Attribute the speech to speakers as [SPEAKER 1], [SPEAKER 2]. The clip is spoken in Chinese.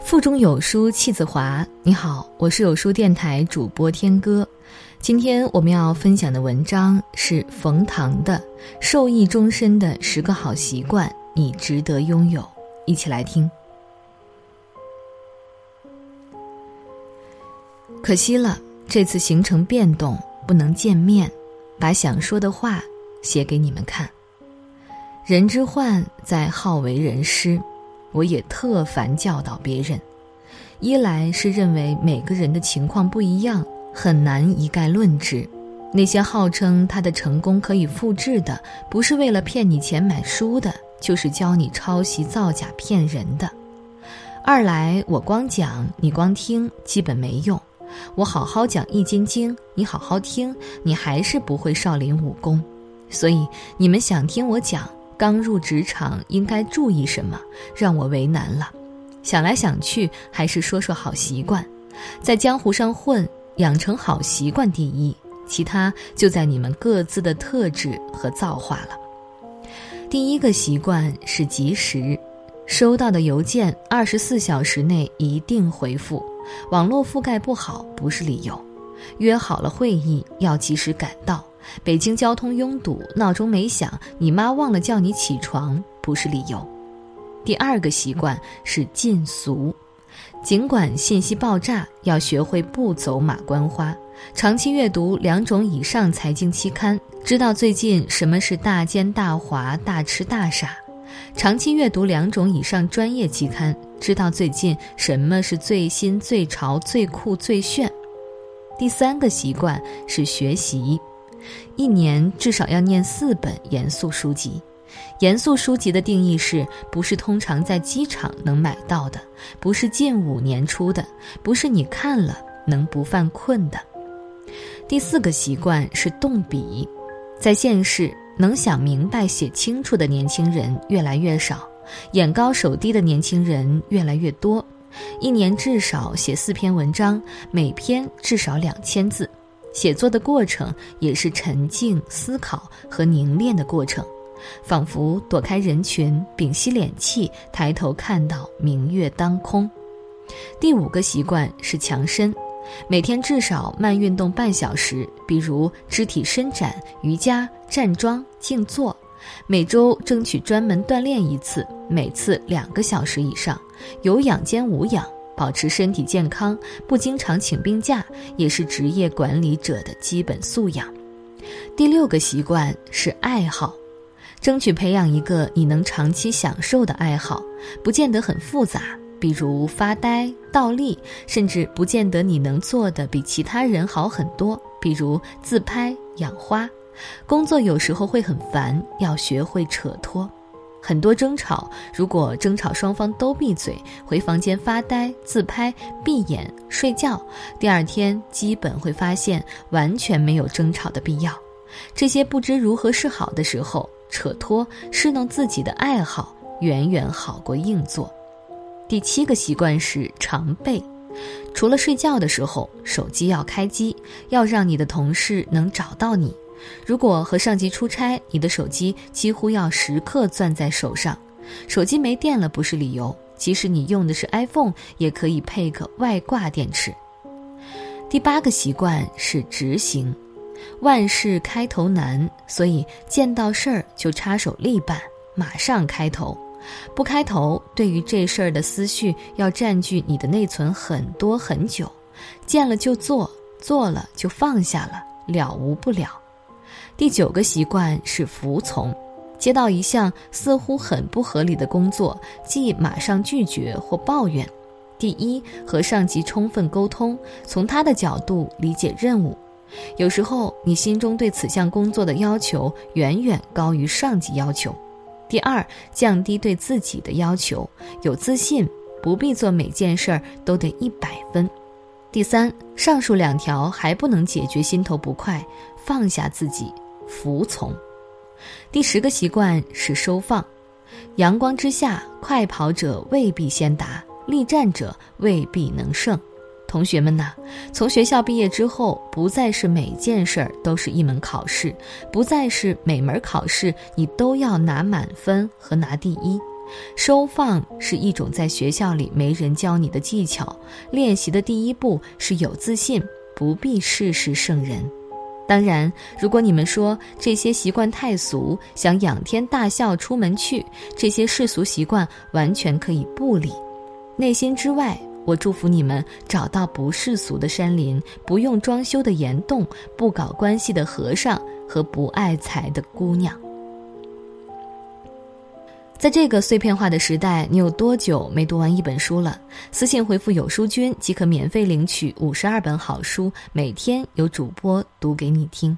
[SPEAKER 1] 腹中有书气自华。你好，我是有书电台主播天歌。今天我们要分享的文章是冯唐的《受益终身的十个好习惯》，你值得拥有。一起来听。可惜了，这次行程变动不能见面，把想说的话写给你们看。人之患在好为人师。我也特烦教导别人，一来是认为每个人的情况不一样，很难一概论之。那些号称他的成功可以复制的，不是为了骗你钱买书的，就是教你抄袭造假骗人的。二来我光讲你光听基本没用，我好好讲《易筋经》，你好好听，你还是不会少林武功。所以你们想听我讲。刚入职场应该注意什么？让我为难了。想来想去，还是说说好习惯。在江湖上混，养成好习惯第一，其他就在你们各自的特质和造化了。第一个习惯是及时，收到的邮件二十四小时内一定回复。网络覆盖不好不是理由。约好了会议要及时赶到。北京交通拥堵，闹钟没响，你妈忘了叫你起床，不是理由。第二个习惯是禁俗，尽管信息爆炸，要学会不走马观花。长期阅读两种以上财经期刊，知道最近什么是大奸大猾、大吃大傻；长期阅读两种以上专业期刊，知道最近什么是最新、最潮、最酷、最炫。第三个习惯是学习。一年至少要念四本严肃书籍，严肃书籍的定义是不是通常在机场能买到的，不是近五年出的，不是你看了能不犯困的。第四个习惯是动笔，在现世能想明白、写清楚的年轻人越来越少，眼高手低的年轻人越来越多。一年至少写四篇文章，每篇至少两千字。写作的过程也是沉静思考和凝练的过程，仿佛躲开人群，屏息敛气，抬头看到明月当空。第五个习惯是强身，每天至少慢运动半小时，比如肢体伸展、瑜伽、站桩、静坐。每周争取专门锻炼一次，每次两个小时以上，有氧兼无氧。保持身体健康，不经常请病假，也是职业管理者的基本素养。第六个习惯是爱好，争取培养一个你能长期享受的爱好，不见得很复杂，比如发呆、倒立，甚至不见得你能做的比其他人好很多，比如自拍、养花。工作有时候会很烦，要学会扯脱。很多争吵，如果争吵双方都闭嘴，回房间发呆、自拍、闭眼睡觉，第二天基本会发现完全没有争吵的必要。这些不知如何是好的时候，扯脱、侍弄自己的爱好，远远好过硬做。第七个习惯是常备，除了睡觉的时候，手机要开机，要让你的同事能找到你。如果和上级出差，你的手机几乎要时刻攥在手上。手机没电了不是理由，即使你用的是 iPhone，也可以配个外挂电池。第八个习惯是执行，万事开头难，所以见到事儿就插手立办，马上开头。不开头，对于这事儿的思绪要占据你的内存很多很久。见了就做，做了就放下了，了无不了。第九个习惯是服从，接到一项似乎很不合理的工作，即马上拒绝或抱怨。第一，和上级充分沟通，从他的角度理解任务。有时候你心中对此项工作的要求远远高于上级要求。第二，降低对自己的要求，有自信，不必做每件事儿都得一百分。第三，上述两条还不能解决心头不快，放下自己。服从。第十个习惯是收放。阳光之下，快跑者未必先达，力战者未必能胜。同学们呐，从学校毕业之后，不再是每件事儿都是一门考试，不再是每门考试你都要拿满分和拿第一。收放是一种在学校里没人教你的技巧，练习的第一步是有自信，不必事事胜人。当然，如果你们说这些习惯太俗，想仰天大笑出门去，这些世俗习惯完全可以不理。内心之外。我祝福你们找到不世俗的山林，不用装修的岩洞，不搞关系的和尚和不爱财的姑娘。在这个碎片化的时代，你有多久没读完一本书了？私信回复“有书君”即可免费领取五十二本好书，每天有主播读给你听。